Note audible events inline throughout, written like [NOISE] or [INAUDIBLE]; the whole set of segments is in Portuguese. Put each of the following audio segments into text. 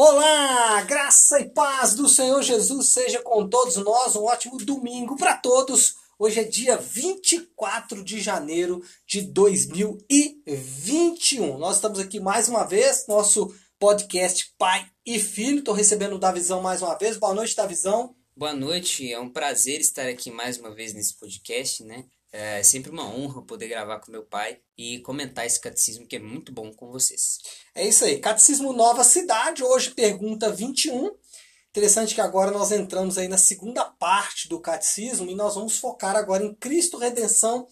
Olá, graça e paz do Senhor Jesus seja com todos nós. Um ótimo domingo para todos. Hoje é dia 24 de janeiro de 2021. Nós estamos aqui mais uma vez, nosso podcast Pai e Filho. Estou recebendo o Davizão mais uma vez. Boa noite, Davizão. Boa noite, é um prazer estar aqui mais uma vez nesse podcast, né? É sempre uma honra poder gravar com meu pai e comentar esse catecismo que é muito bom com vocês. É isso aí. Catecismo Nova Cidade, hoje pergunta 21. Interessante que agora nós entramos aí na segunda parte do catecismo e nós vamos focar agora em Cristo, redenção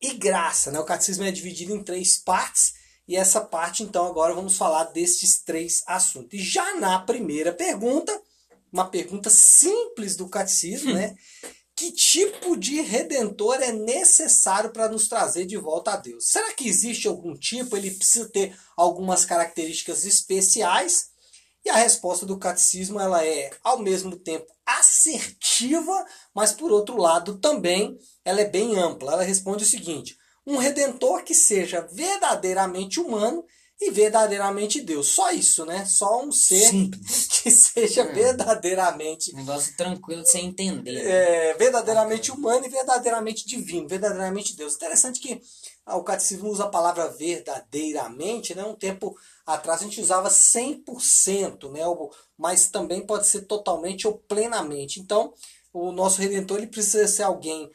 e graça. Né? O catecismo é dividido em três partes e essa parte, então, agora vamos falar destes três assuntos. E já na primeira pergunta, uma pergunta simples do catecismo, né? Que tipo de redentor é necessário para nos trazer de volta a Deus? Será que existe algum tipo? Ele precisa ter algumas características especiais? E a resposta do catecismo ela é ao mesmo tempo assertiva, mas por outro lado também ela é bem ampla. Ela responde o seguinte: um redentor que seja verdadeiramente humano e verdadeiramente Deus. Só isso, né? Só um ser Simples. [LAUGHS] que seja é. verdadeiramente. Um negócio tranquilo de você entender. Né? É, verdadeiramente humano e verdadeiramente divino, verdadeiramente Deus. Interessante que ah, o catecismo usa a palavra verdadeiramente, né? Um tempo atrás a gente usava 100%, né? Mas também pode ser totalmente ou plenamente. Então, o nosso redentor ele precisa ser alguém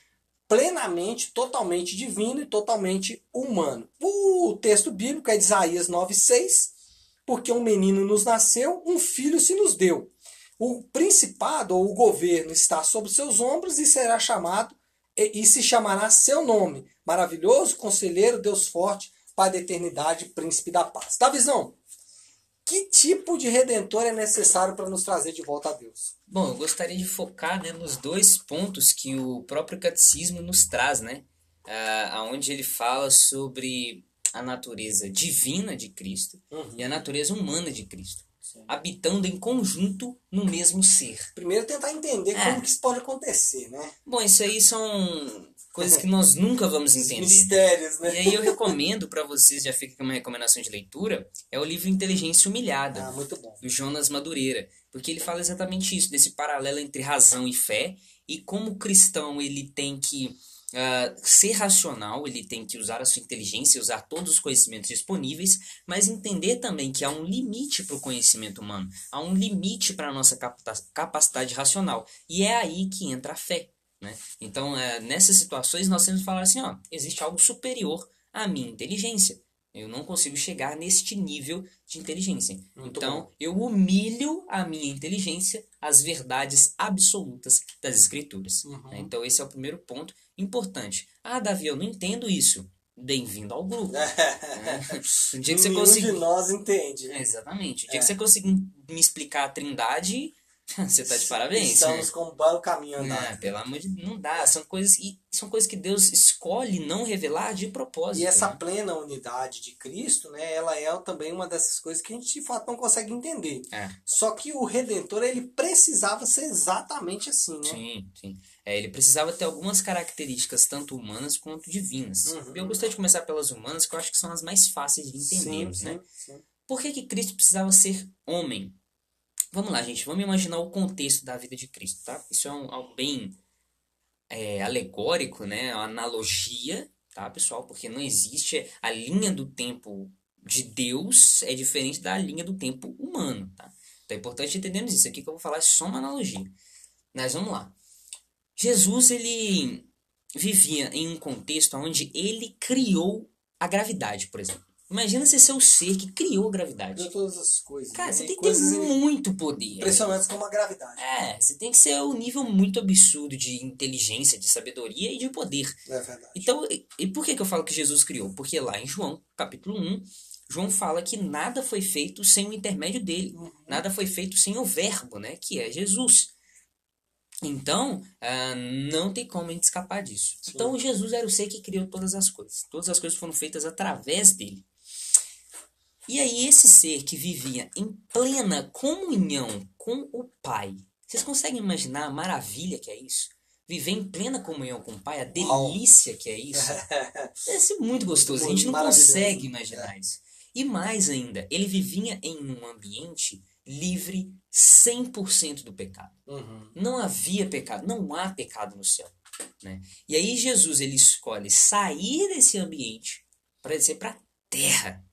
plenamente, totalmente divino e totalmente humano. O texto bíblico é de Isaías 9,6, porque um menino nos nasceu, um filho se nos deu. O principado ou o governo está sobre seus ombros e será chamado e, e se chamará seu nome. Maravilhoso, conselheiro, Deus forte, Pai da eternidade, príncipe da paz. Tá visão? Que tipo de redentor é necessário para nos trazer de volta a Deus? Bom, eu gostaria de focar né, nos dois pontos que o próprio catecismo nos traz, né? Ah, onde ele fala sobre a natureza divina de Cristo uhum. e a natureza humana de Cristo. Sim. Habitando em conjunto no mesmo ser. Primeiro tentar entender é. como que isso pode acontecer, né? Bom, isso aí são coisas que nós nunca vamos entender. Mistérios, né? E aí eu recomendo para vocês, já fica aqui uma recomendação de leitura, é o livro Inteligência Humilhada, ah, do Jonas Madureira, porque ele fala exatamente isso, desse paralelo entre razão e fé, e como o cristão ele tem que uh, ser racional, ele tem que usar a sua inteligência, usar todos os conhecimentos disponíveis, mas entender também que há um limite para o conhecimento humano, há um limite para a nossa capacidade racional, e é aí que entra a fé. Né? Então, é, nessas situações, nós temos que falar assim: ó, existe algo superior à minha inteligência. Eu não consigo chegar neste nível de inteligência. Muito então, bom. eu humilho a minha inteligência às verdades absolutas das Escrituras. Uhum. Né? Então, esse é o primeiro ponto importante. Ah, Davi, eu não entendo isso. Bem-vindo ao grupo. [LAUGHS] um dia que você conseguir... de nós entende. Né? Exatamente. O dia é. que você conseguir me explicar a trindade, [LAUGHS] Você tá de parabéns. Estamos né? com um bom caminho andado. É, pelo amor de Deus, não dá. São coisas, e são coisas que Deus escolhe não revelar de propósito. E essa né? plena unidade de Cristo, né, ela é também uma dessas coisas que a gente de fato não consegue entender. É. Só que o Redentor, ele precisava ser exatamente assim, né? Sim, sim. É, ele precisava ter algumas características, tanto humanas quanto divinas. Uhum. Eu gostaria de começar pelas humanas, que eu acho que são as mais fáceis de entendermos, sim, né? Sim, sim. Por que, que Cristo precisava ser homem? Vamos lá, gente. Vamos imaginar o contexto da vida de Cristo, tá? Isso é um, algo bem é, alegórico, né? Uma analogia, tá, pessoal? Porque não existe a linha do tempo de Deus é diferente da linha do tempo humano, tá? Então é importante entendermos isso. Aqui que eu vou falar é só uma analogia. Mas vamos lá. Jesus, ele vivia em um contexto onde ele criou a gravidade, por exemplo. Imagina você ser o ser que criou a gravidade. Criou todas as coisas. Cara, né? você tem que ter muito poder. Impressionantes como a gravidade. É, você tem que ser um nível muito absurdo de inteligência, de sabedoria e de poder. É verdade. Então, e por que, que eu falo que Jesus criou? Porque lá em João, capítulo 1, João fala que nada foi feito sem o intermédio dele. Uhum. Nada foi feito sem o verbo, né? Que é Jesus. Então, uh, não tem como a gente escapar disso. Sim. Então, Jesus era o ser que criou todas as coisas. Todas as coisas foram feitas através dele. E aí, esse ser que vivia em plena comunhão com o Pai, vocês conseguem imaginar a maravilha que é isso? Viver em plena comunhão com o Pai, a delícia que é isso? [LAUGHS] Deve ser muito gostoso, a gente não consegue imaginar isso. E mais ainda, ele vivia em um ambiente livre 100% do pecado. Uhum. Não havia pecado, não há pecado no céu. Né? E aí Jesus ele escolhe sair desse ambiente para descer para a terra,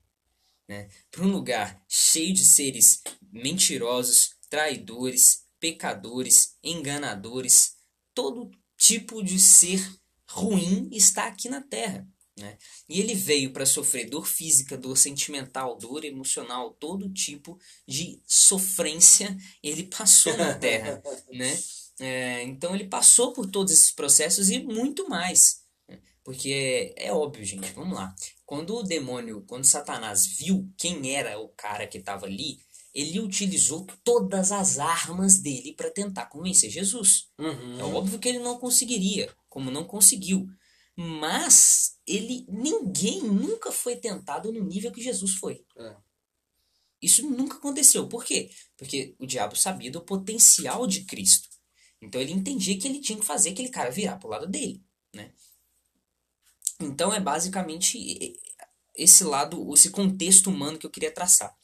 né? para um lugar cheio de seres mentirosos, traidores, pecadores, enganadores, todo tipo de ser ruim está aqui na terra. Né? E ele veio para sofrer dor física, dor sentimental, dor emocional, todo tipo de sofrência ele passou na terra. [LAUGHS] né? É, então ele passou por todos esses processos e muito mais. Né? Porque é, é óbvio, gente, vamos lá. Quando o demônio, quando Satanás viu quem era o cara que estava ali, ele utilizou todas as armas dele para tentar convencer Jesus. Uhum. É óbvio que ele não conseguiria, como não conseguiu. Mas ele ninguém nunca foi tentado no nível que Jesus foi. É. Isso nunca aconteceu. Por quê? Porque o diabo sabia do potencial de Cristo. Então ele entendia que ele tinha que fazer aquele cara virar pro lado dele, né? Então é basicamente esse lado, esse contexto humano que eu queria traçar.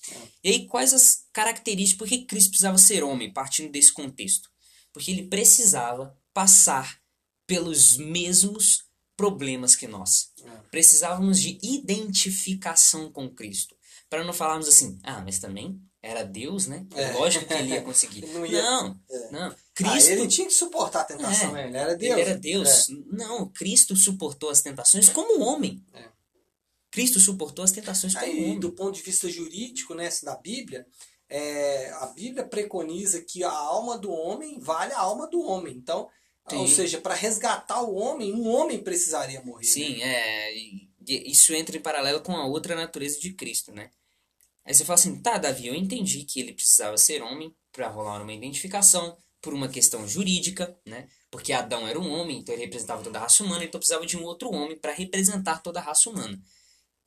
E aí quais as características, por que Cristo precisava ser homem, partindo desse contexto? Porque ele precisava passar pelos mesmos problemas que nós. Precisávamos de identificação com Cristo. Para não falarmos assim, ah, mas também era Deus, né? É. Lógico que ele ia conseguir. Ele [LAUGHS] não ia- Não, É. não. Ah, Cristo ele tinha que suportar a tentação, É, ele era Deus. ele era Deus. É. Não, Cristo suportou as tentações como homem. É. Cristo suportou as tentações como Aí, homem. do ponto de vista jurídico, né, na Bíblia, é, a Bíblia preconiza que a alma do homem vale a alma do homem. Então, Sim. ou seja, para resgatar o homem, um homem precisaria morrer. né? Sim, é. e- e Isso entra em paralelo com a outra natureza de Cristo, né? Aí você fala assim, tá, Davi, eu entendi que ele precisava ser homem para rolar uma identificação por uma questão jurídica, né? Porque Adão era um homem, então ele representava toda a raça humana, então precisava de um outro homem para representar toda a raça humana.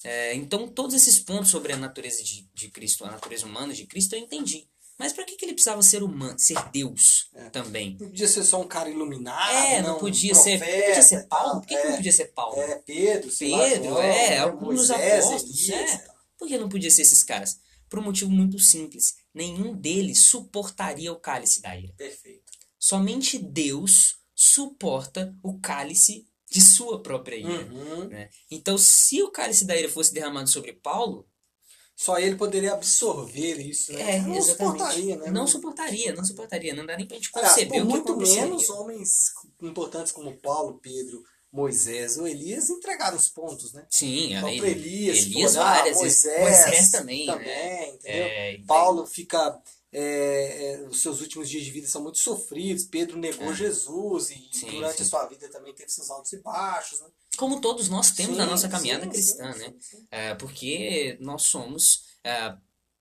É, então, todos esses pontos sobre a natureza de, de Cristo, a natureza humana de Cristo, eu entendi. Mas para que, que ele precisava ser humano, ser Deus É. também? Não podia ser só um cara iluminado. É, não um podia ser. profeta Podia e ser Paulo? Por que, que não É, podia ser Paulo? É, Pedro, lá, Pedro, João, é, alguns apóstolos, é. Por que não podia ser esses caras? Por um motivo muito simples. Nenhum deles suportaria o cálice da ira. Perfeito. Somente Deus suporta o cálice de sua própria ira. Uhum. né? Então, se o cálice da ira fosse derramado sobre Paulo, Só ele poderia absorver isso, né? é, não exatamente. suportaria, né? Não suportaria, não suportaria. Não dá nem pra gente Aliás, conceber por o que muito menos homens importantes como Paulo, Pedro, Moisés ou Elias entregaram os pontos, né? Sim, Então, aí, para Elias, Elias olhar, várias vezes. Moisés, Moisés também, né? também, entendeu? É, Paulo fica. é, é, os seus últimos dias de vida são muito sofridos. Pedro negou É. Jesus e Sim, durante sim. a sua vida também teve seus altos e baixos. Né? Como todos nós temos na Sim, nossa caminhada cristã, né? É, porque nós somos é,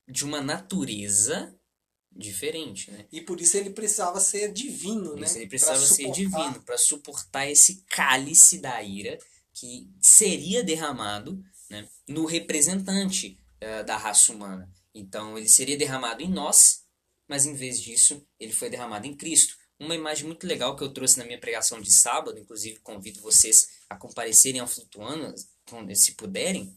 de uma natureza diferente, né? E por isso ele precisava ser divino, Por né? isso ele precisava ser divino para suportar esse cálice da ira que seria derramado né, no representante eh, da raça humana. Então ele seria derramado em nós, mas em vez disso ele foi derramado em Cristo. Uma imagem muito legal que eu trouxe na minha pregação de sábado, inclusive convido vocês a comparecerem ao Flutuando, se puderem,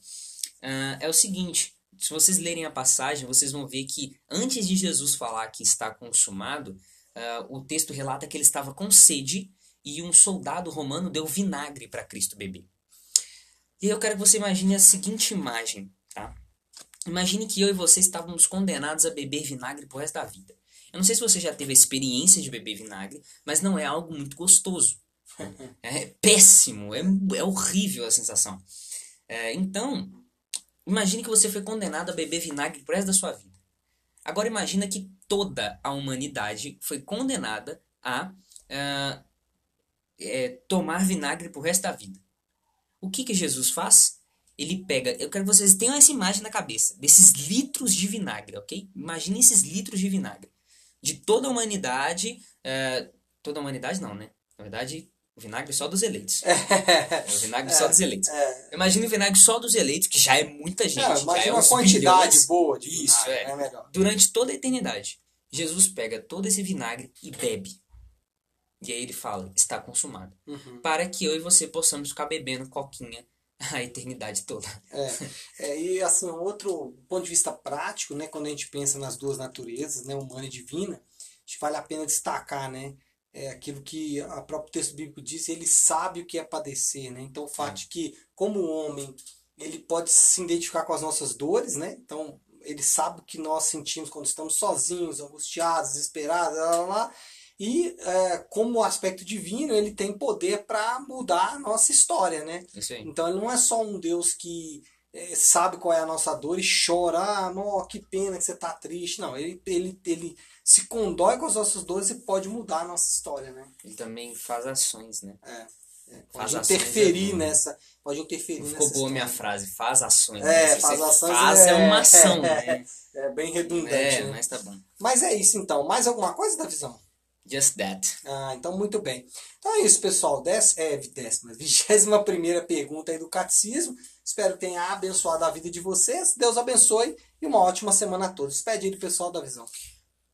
ah, é o seguinte: se vocês lerem a passagem, vocês vão ver que antes de Jesus falar que está consumado, ah, o texto relata que ele estava com sede e um soldado romano deu vinagre para Cristo beber. E aí eu quero que você imagine a seguinte imagem, tá? Imagine que eu e você estávamos condenados a beber vinagre pro resto da vida. Eu não sei se você já teve a experiência de beber vinagre, mas não é algo muito gostoso. [LAUGHS] É péssimo, é, é horrível a sensação. É, então, imagine que você foi condenado a beber vinagre pro resto da sua vida. Agora imagina que toda a humanidade foi condenada a ah, é, tomar vinagre pro resto da vida. O que que Jesus faz? Ele pega, eu quero que vocês tenham essa imagem na cabeça, desses litros de vinagre, ok? Imagine esses litros de vinagre. De toda a humanidade, é, toda a humanidade não, né? Na verdade, o vinagre é só dos eleitos. É o vinagre só dos eleitos. É. Imagine o vinagre só dos eleitos, que já é muita gente. É, já é imagina uma quantidade bilhões. boa de Isso, vinagre, é. né? Durante toda a eternidade, Jesus pega todo esse vinagre e bebe. E aí ele fala, está consumado. Uhum. Para que eu e você possamos ficar bebendo coquinha a eternidade toda. É, é, e assim, outro ponto de vista prático, né, quando a gente pensa nas duas naturezas, né, humana e divina, acho que vale a pena destacar, né, é aquilo que a próprio texto bíblico diz, ele sabe o que é padecer, né? Então o fato é. de que como homem, ele pode se identificar com as nossas dores, né? Então ele sabe o que nós sentimos quando estamos sozinhos, angustiados, desesperados, lá, lá, lá. E é, como aspecto divino, ele tem poder para mudar a nossa história, né? Então ele não é só um Deus que é, sabe qual é a nossa dor e chora, ah, não, que pena que você está triste. Não, ele, ele, ele se condói com as nossas dores e pode mudar a nossa história, né? Ele também faz ações, né? É. é pode faz interferir é nessa. Pode interferir Ficou boa história. minha frase, faz ações. É, faz ações. Faz é, é uma ação, é, né? É bem redundante. É, né? mas tá bom. Mas é isso então. Mais alguma coisa da visão? Just that. Ah, então muito bem. Então é isso, pessoal. Dez, é, décima, vigésima primeira pergunta aí do catecismo. Espero que tenha abençoado a vida de vocês. Deus abençoe e uma ótima semana a todos. Despede aí do pessoal da visão.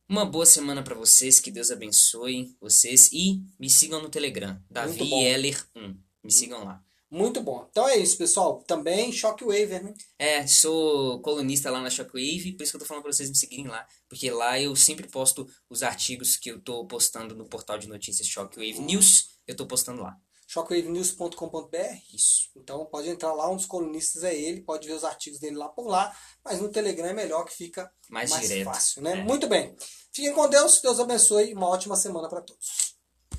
Uma boa semana para vocês, que Deus abençoe vocês e me sigam no Telegram, Davi Heller 1. Me sigam lá. Muito bom. Então é isso, pessoal. Também Shockwave, né? É, sou colunista lá na Shockwave, por isso que eu tô falando pra vocês me seguirem lá. Porque lá eu sempre posto os artigos que eu tô postando no portal de notícias Shockwave uhum. News. Eu tô postando lá. shockwavenews.com.br Isso. Então pode entrar lá, um dos colunistas é ele, pode ver os artigos dele lá por lá, mas no Telegram é melhor que fica mais, mais fácil, né? É. Muito bem. Fiquem com Deus, Deus abençoe e uma ótima semana para todos.